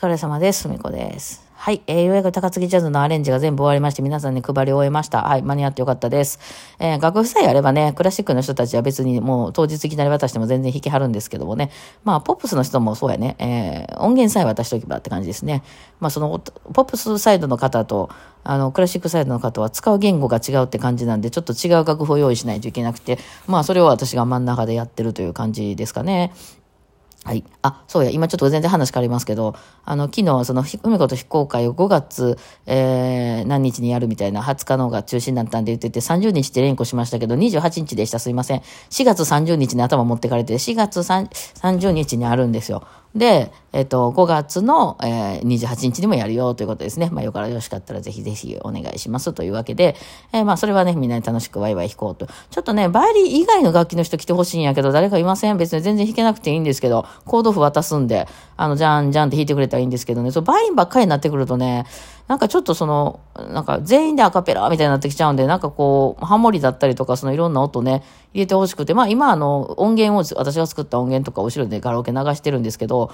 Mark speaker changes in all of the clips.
Speaker 1: 疲れ様です。すみこです。はい。えー、ようやく高槻ジャズのアレンジが全部終わりまして、皆さんに配り終えました。はい。間に合ってよかったです。えー、楽譜さえあればね、クラシックの人たちは別にもう当日いきなり渡しても全然弾きはるんですけどもね。まあ、ポップスの人もそうやね。えー、音源さえ渡しておけばって感じですね。まあ、その、ポップスサイドの方と、あの、クラシックサイドの方は使う言語が違うって感じなんで、ちょっと違う楽譜を用意しないといけなくて、まあ、それを私が真ん中でやってるという感じですかね。はい。あ、そうや、今ちょっと全然話変わりますけど、あの、昨日、その、海子と非公開を5月、えー、何日にやるみたいな、20日のが中心だったんで言ってて、30日って連呼しましたけど、28日でした、すいません。4月30日に頭持ってかれて、4月30日にあるんですよ。で、えっと、5月の、えー、28日にもやるよということですね。まあ、よからよろしかったらぜひぜひお願いしますというわけで、えー、まあ、それはね、みんなに楽しくワイワイ弾こうと。ちょっとね、バイリン以外の楽器の人来てほしいんやけど、誰かいません？別に全然弾けなくていいんですけど、コード譜渡すんで、あの、じゃんじゃんって弾いてくれたらいいんですけどね、そう、バイリンばっかりになってくるとね、なんかちょっとその、なんか全員でアカペラみたいになってきちゃうんで、なんかこう、ハモリだったりとか、そのいろんな音ね、入れてほしくて、まあ今あの、音源を、私が作った音源とか後ろでガラオケ流してるんですけど、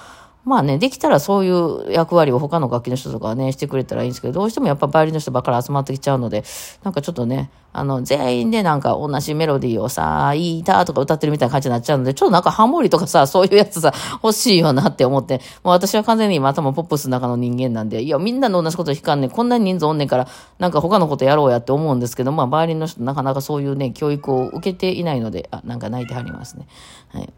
Speaker 1: まあね、できたらそういう役割を他の楽器の人とかはね、してくれたらいいんですけど、どうしてもやっぱバイオリンの人ばっかり集まってきちゃうので、なんかちょっとね、あの、全員でなんか同じメロディーをさ、いいたとか歌ってるみたいな感じになっちゃうので、ちょっとなんかハモリとかさ、そういうやつさ、欲しいよなって思って、もう私は完全に今頭ポップスの中の人間なんで、いや、みんなの同じこと弾かんねん、こんなに人数おんねんから、なんか他のことやろうやって思うんですけど、まあ、バイオリンの人なかなかそういうね、教育を受けていないので、あ、なんか泣いてはりますね。はい。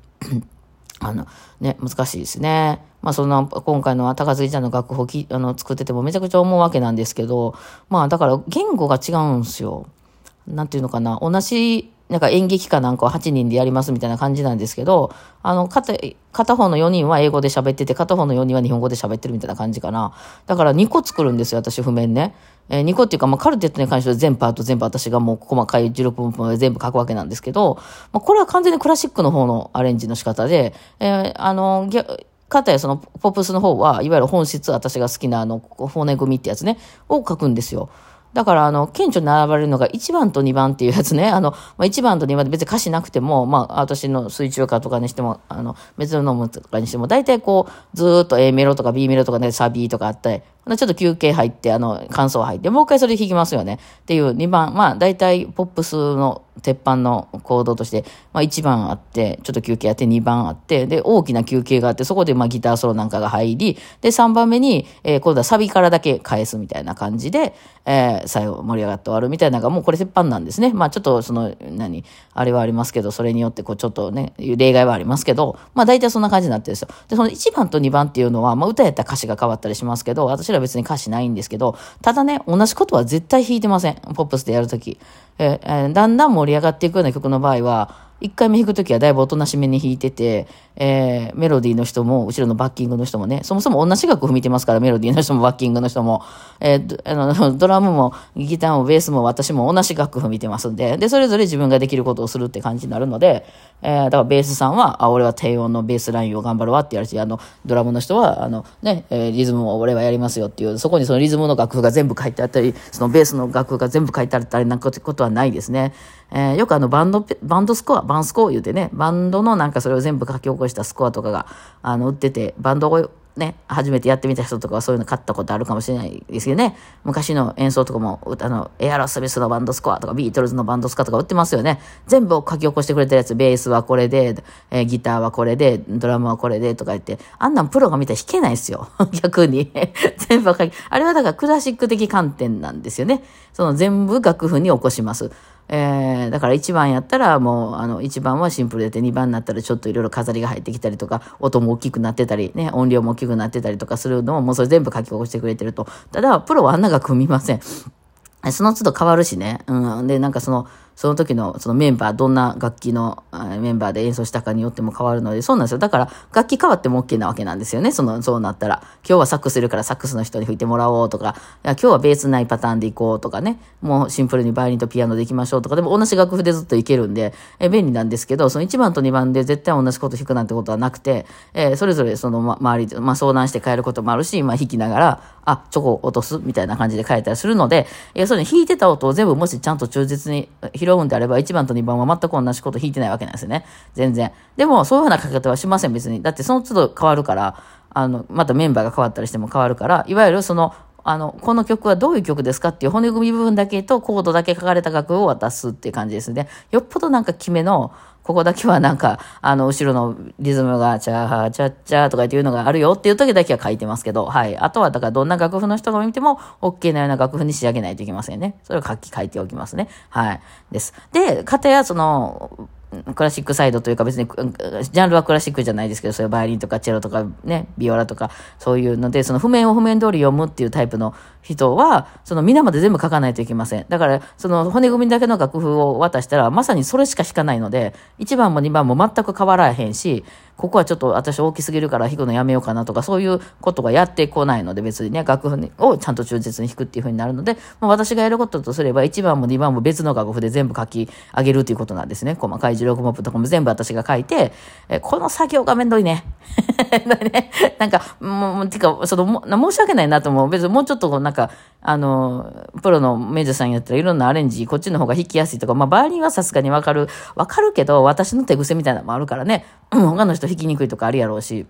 Speaker 1: あの、ね、難しいですね。まあ、そんな、今回の高杉ちゃんの楽譜をきあの作っててもめちゃくちゃ思うわけなんですけど、まあ、だから言語が違うんですよ。なんていうのかな。同じ、なんか演劇かなんかを8人でやりますみたいな感じなんですけど、あの、片、片方の4人は英語で喋ってて、片方の4人は日本語で喋ってるみたいな感じかな。だから2個作るんですよ、私譜面ね。えー、2個っていうか、まあ、カルテットに関しては全パート全部私がもう細かい16分分全部書くわけなんですけど、まあ、これは完全にクラシックの方のアレンジの仕方で、えー、あの、かたやそのポップスの方は、いわゆる本質、私が好きなあの、骨組みってやつね、を書くんですよ。だから、あの、顕著に並ばれるのが1番と2番っていうやつね。あの、まあ、1番と2番で別に歌詞なくても、まあ、私の水中歌とかにしても、あの、メゾノムとかにしても、大体こう、ずっと A メロとか B メロとかね、サビとかあったり、ちょっと休憩入って、あの、感想入って、もう一回それ弾きますよね。っていう2番、まあ、大体ポップスの鉄板の行動として、まあ、1番あって、ちょっと休憩あって、2番あって、で、大きな休憩があって、そこでまあギターソロなんかが入り、で、3番目に、えー、今度はサビからだけ返すみたいな感じで、えー、最後盛り上がって終わるみたいなのが、もうこれ鉄板なんですね。まあ、ちょっとその、何、あれはありますけど、それによってこう、ちょっとね、例外はありますけど、まあ、大体そんな感じになってるんですよ。で、その1番と2番っていうのは、まあ、歌やったら歌詞が変わったりしますけど、私ら別に歌詞ないんですけど、ただね、同じことは絶対弾いてません。ポップスでやるとき。えー、だんだん盛り上がっていくような曲の場合は、一回目弾くときはだいぶおとなしめに弾いてて、えー、メロディーの人も、後ろのバッキングの人もね、そもそも同じ楽譜見てますから、メロディーの人もバッキングの人も、えー、あの、ドラムもギターもベースも私も同じ楽譜見てますんで、で、それぞれ自分ができることをするって感じになるので、えー、だからベースさんは、あ、俺は低音のベースラインを頑張るわってやるし、あの、ドラムの人は、あの、ね、え、リズムを俺はやりますよっていう、そこにそのリズムの楽譜が全部書いてあったり、そのベースの楽譜が全部書いてあったりなんかことはないですね。えー、よくあの、バンド、バンドスコア、バンスコア言うてね、バンドのなんかそれを全部書き起こしたスコアとかが、あの、売ってて、バンドをね、初めてやってみた人とかはそういうの買ったことあるかもしれないですけどね。昔の演奏とかも、あの、エアロスミスのバンドスコアとか、ビートルズのバンドスコアとか売ってますよね。全部を書き起こしてくれてるやつ、ベースはこれで、えー、ギターはこれで、ドラムはこれでとか言って、あんなんプロが見たら弾けないですよ。逆に。全部書き、あれはだからクラシック的観点なんですよね。その全部楽譜に起こします。えー、だから1番やったらもう、あの、1番はシンプルでて、2番になったらちょっといろいろ飾りが入ってきたりとか、音も大きくなってたり、ね、音量も大きくなってたりとかするのも、もうそれ全部書き起こしてくれてると。ただ、プロはあんなが組みません。その都度変わるしね。うん。で、なんかその、その時のそのメンバー、どんな楽器のメンバーで演奏したかによっても変わるので、そうなんですよ。だから、楽器変わっても OK なわけなんですよね。その、そうなったら。今日はサックスいるからサックスの人に吹いてもらおうとか、いや今日はベースないパターンでいこうとかね。もうシンプルにバイオリンとピアノでいきましょうとか、でも同じ楽譜でずっといけるんで、え便利なんですけど、その1番と2番で絶対同じこと弾くなんてことはなくて、えー、それぞれその、ま、周りで、まあ、相談して変えることもあるし、まあ、弾きながら、あ、チョコを落とすみたいな感じで変えたりするので、えー、それに弾いてた音を全部もしちゃんと忠実に拾うんであれば、1番と2番は全く同じこと弾いてないわけなんですよね。全然。でも、そういうふうな書き方はしません、別に。だってその都度変わるから、あの、またメンバーが変わったりしても変わるから、いわゆるその、あの、この曲はどういう曲ですかっていう骨組み部分だけとコードだけ書かれた楽を渡すっていう感じですね。よっぽどなんか決めの、ここだけはなんか、あの、後ろのリズムが、チャーチャッチャーとかっていうのがあるよっていう時だけは書いてますけど、はい。あとは、だからどんな楽譜の人が見ても、OK なような楽譜に仕上げないといけませんね。それを書き、書いておきますね。はい。です。で、かたや、その、クラシックサイドというか別に、ジャンルはクラシックじゃないですけど、そういうバイオリンとかチェロとかね、ビオラとか、そういうので、その譜面を譜面通り読むっていうタイプの人は、その皆まで全部書かないといけません。だから、その骨組みだけの楽譜を渡したら、まさにそれしか弾かないので、1番も2番も全く変わらへんし、ここはちょっと私大きすぎるから弾くのやめようかなとか、そういうことがやってこないので、別にね、楽譜をちゃんと忠実に弾くっていうふうになるので、まあ、私がやることとすれば、1番も2番も別の楽譜で全部書き上げるということなんですね。細かい16モップとかも全部私が書いて、えこの作業がめんどいね。なんか、もう、てか、その、申し訳ないなと思う。別にもうちょっとなんか、あの、プロのメジャーさんやったらいろんなアレンジ、こっちの方が弾きやすいとか、まあ、バーリンはさすがにわかる、わかるけど、私の手癖みたいなのもあるからね、他の人弾きにくいとかあるやろうし、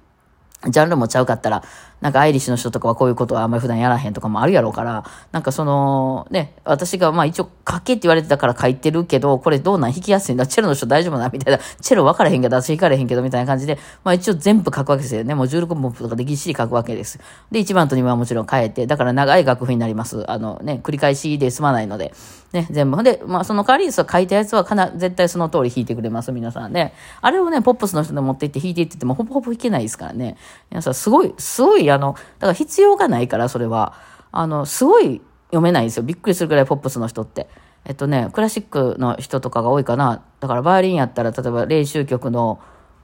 Speaker 1: ジャンルもちゃうかったら、なんかアイリッシュの人とかはこういうことはあんまり普段やらへんとかもあるやろうから、なんかその、ね、私がまあ一応書けって言われてたから書いてるけど、これどうなん弾きやすいんだ？チェロの人大丈夫な？みたいな。チェロ分からへんけど、私弾かれへんけど、みたいな感じで、まあ一応全部書くわけですよね。もう16本とかでぎっしり書くわけです。で、1番と2番はもちろん変えて、だから長い楽譜になります。あのね、繰り返しで済まないので。ね、全部。で、まあその代わりに書いたやつはかな、絶対その通り弾いてくれます、皆さんね。あれをね、ポップスの人で持って行って弾いていってても、ほぼほぼ弾けないですからね。皆さん、すごい、すごい、あの、だから必要がないから、それは。あの、すごい読めないんですよ。びっくりするぐらいポップスの人って。えっとね、クラシックの人とかが多いかな。だからバーリンやったら、例えば練習曲の、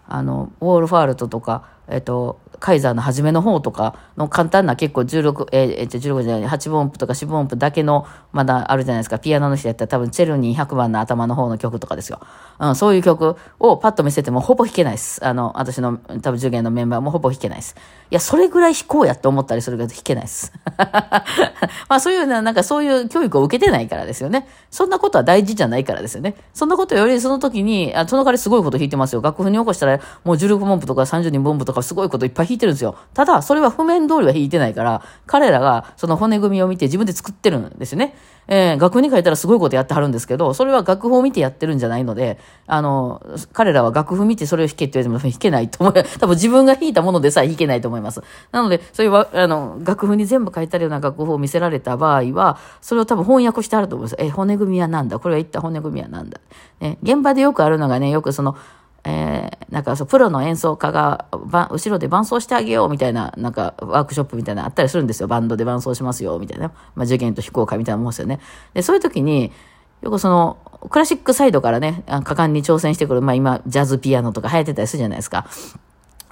Speaker 1: あの、ウォールファールトとか、えっと、カイザーの初めの方とかの簡単な結構16、えー、えー、16じゃない、8分音符とか4分音符だけのまだあるじゃないですか。ピアノの人やったら多分チェルニー100番の頭の方の曲とかですよ。うん、そういう曲をパッと見せてもほぼ弾けないです。あの、私の多分受験のメンバーもほぼ弾けないです。いや、それぐらい弾こうやって思ったりするけど弾けないです。まあそういうなんかそういう教育を受けてないからですよね。そんなことは大事じゃないからですよね。そんなことよりその時に、あその代わりすごいこと弾いてますよ。楽譜に起こしたらもう16分音符とか32分音符とかすごいこといっぱい弾いて引いてるんですよ。ただ、それは譜面通りは弾いてないから、彼らがその骨組みを見て自分で作ってるんですよね。えー、楽譜に書いたらすごいことやってはるんですけど、それは楽譜を見てやってるんじゃないので、あの、彼らは楽譜見てそれを弾けって言われても弾けないと思う。多分自分が弾いたものでさえ弾けないと思います。なので、そういう、あの、楽譜に全部書いてあるような楽譜を見せられた場合は、それを多分翻訳してあると思います。え、骨組みは何だ？これは言った骨組みは何だ？ね、現場でよくあるのがね、よくその、えー、なんかそう、プロの演奏家が、後ろで伴奏してあげようみたいな、なんか、ワークショップみたいなあったりするんですよ。バンドで伴奏しますよ、みたいな。まあ、受験と非公開みたいなもんですよね。で、そういう時に、よくその、クラシックサイドからね、果敢に挑戦してくる、まあ今、ジャズピアノとか流行ってたりするじゃないですか。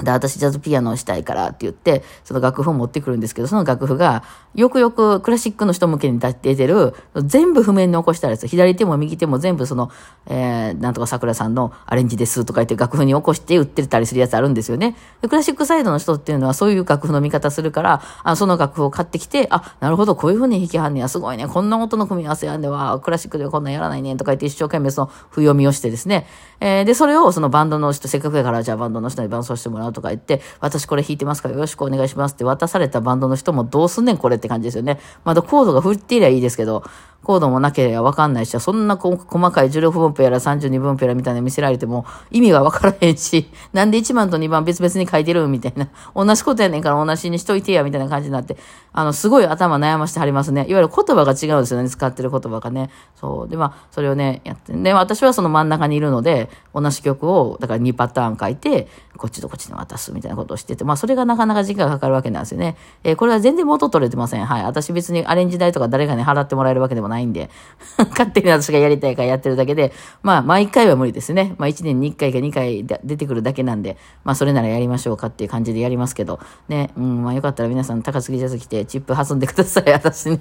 Speaker 1: で、私ジャズピアノをしたいからって言って、その楽譜を持ってくるんですけど、その楽譜が、よくよくクラシックの人向けに出てる、全部譜面に起こしたやつ、左手も右手も全部その、えー、なんとか桜さんのアレンジですとか言って楽譜に起こして売ってたりするやつあるんですよね。でクラシックサイドの人っていうのはそういう楽譜の見方するから、あその楽譜を買ってきて、あ、なるほど、こういう風に弾きはんねや、すごいね、こんな音の組み合わせやんでは、クラシックでこんなんやらないねとか言って一生懸命その譜読みをしてですね、えー、で、それをそのバンドの人、せっかくやからじゃあバンドの人に伴奏してもらうとか言って、私これ弾いてますからよろしくお願いしますって渡されたバンドの人もどうすんねんこれって感じですよね。まだコードが振っていりゃいいですけど、コードもなければわかんないし、そんな細かい16分ペやら32分ペやらみたいな見せられても意味がわからへんし、なんで1番と2番別々に書いてるみたいな。同じことやねんから同じにしといてや、みたいな感じになって、あの、すごい頭悩ましてはりますね。いわゆる言葉が違うんですよね、使ってる言葉がね。そう。で、まあ、それをね、やって。で、私はその真ん中にいるので、同じ曲を、だから2パターン書いて、こっちとこっちに渡すみたいなことをしてて、まあ、それがなかなか時間がかかるわけなんですよね。えー、これは全然元取れてません。はい。私別にアレンジ代とか誰かに払ってもらえるわけでもないんで、勝手に私がやりたいからやってるだけで、まあ、毎回は無理ですね。まあ、1年に1回か2回出てくるだけなんで、まあ、それならやりましょうかっていう感じでやりますけど、ね、うん、まあ、よかったら皆さん高杉ジャズ来て、チップ挟んでください、私に。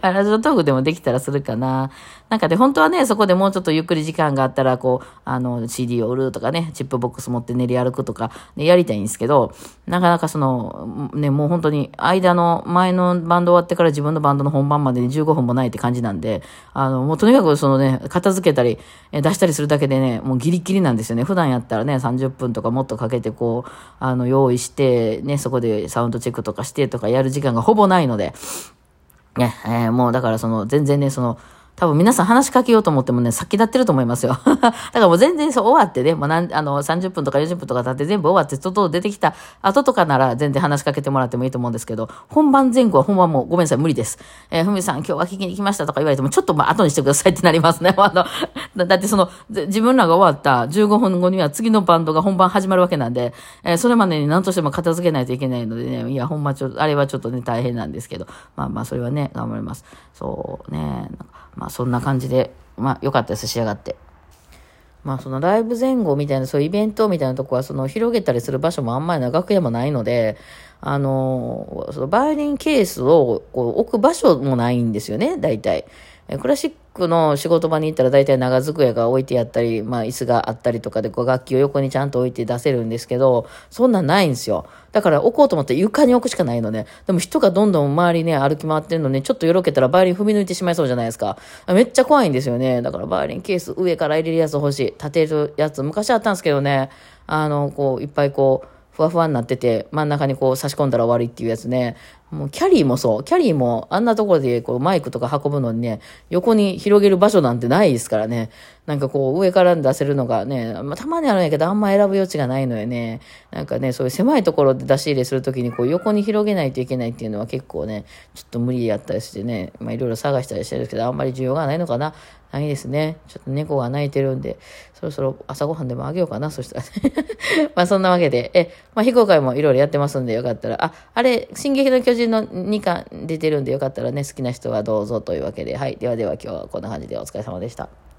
Speaker 1: ラジオトークでもできたらするかな。なんかで、本当はね、そこでもうちょっとゆっくり時間があったら、こう、あの、CD を売るとかね、チップボックス持って練り歩くとか、ね、やりたいんですけど、なかなかその、ね、もう本当に、間の、前のバンド終わってから自分のバンドの本番までに15分もないって感じなんで、あの、もうとにかくそのね、片付けたり、出したりするだけでね、もうギリギリなんですよね。普段やったらね、30分とかもっとかけて、こう、あの、用意して、ね、そこでサウンドチェックとかしてとかやる時間がほぼないので、ね、えー、もうだからその、全然ね、その、多分皆さん話しかけようと思ってもね、先立ってると思いますよ。だからもう全然そう終わってね、もうなんあの30分とか40分とか経って全部終わって外出てきた後とかなら全然話しかけてもらってもいいと思うんですけど、本番前後は本番もうごめんなさい、無理です。えー、ふみさん今日は聞きに来ましたとか言われてもちょっとまあ後にしてくださいってなりますね。あの、だってその、自分らが終わった15分後には次のバンドが本番始まるわけなんで、えー、それまでに何としても片付けないといけないのでね、いや、ほんまちょっと、あれはちょっとね、大変なんですけど、まあまあそれはね、頑張ります。そうね、まあそんな感じで、まあ、良かったです、仕上がって。まあ、そのライブ前後みたいな、そういうイベントみたいなとこは、その広げたりする場所もあんまり楽屋もないので、あの、そのバイオリンケースをこう置く場所もないんですよね、大体。クラシックの仕事場に行ったら大体長机が置いてあったり、まあ椅子があったりとかでこう楽器を横にちゃんと置いて出せるんですけど、そんなんないんですよ。だから置こうと思って床に置くしかないのね。でも人がどんどん周りね歩き回ってるのにちょっとよろけたらバイオリン踏み抜いてしまいそうじゃないですか。めっちゃ怖いんですよね。だからバイオリンケース上から入れるやつ欲しい。立てるやつ昔あったんですけどね。あの、こういっぱいこう、ふわふわになってて、真ん中にこう差し込んだら終わりっていうやつね。もうキャリーもそう。キャリーもあんなところでこうマイクとか運ぶのにね、横に広げる場所なんてないですからね。なんかこう上から出せるのがね、まあ、たまにあるんやけどあんま選ぶ余地がないのよね。なんかね、そういう狭いところで出し入れするときにこう横に広げないといけないっていうのは結構ね、ちょっと無理やったりしてね、まあいろいろ探したりしてるんですけど、あんまり需要がないのかな。ないですね。ちょっと猫が泣いてるんで、そろそろ朝ごはんでもあげようかな、そしたらね。まあそんなわけで、え、まあ非公開もいろいろやってますんでよかったら、あ、あれ、進撃の巨人の2巻出てるんでよかったらね、好きな人はどうぞというわけで、はい。ではでは今日はこんな感じでお疲れ様でした。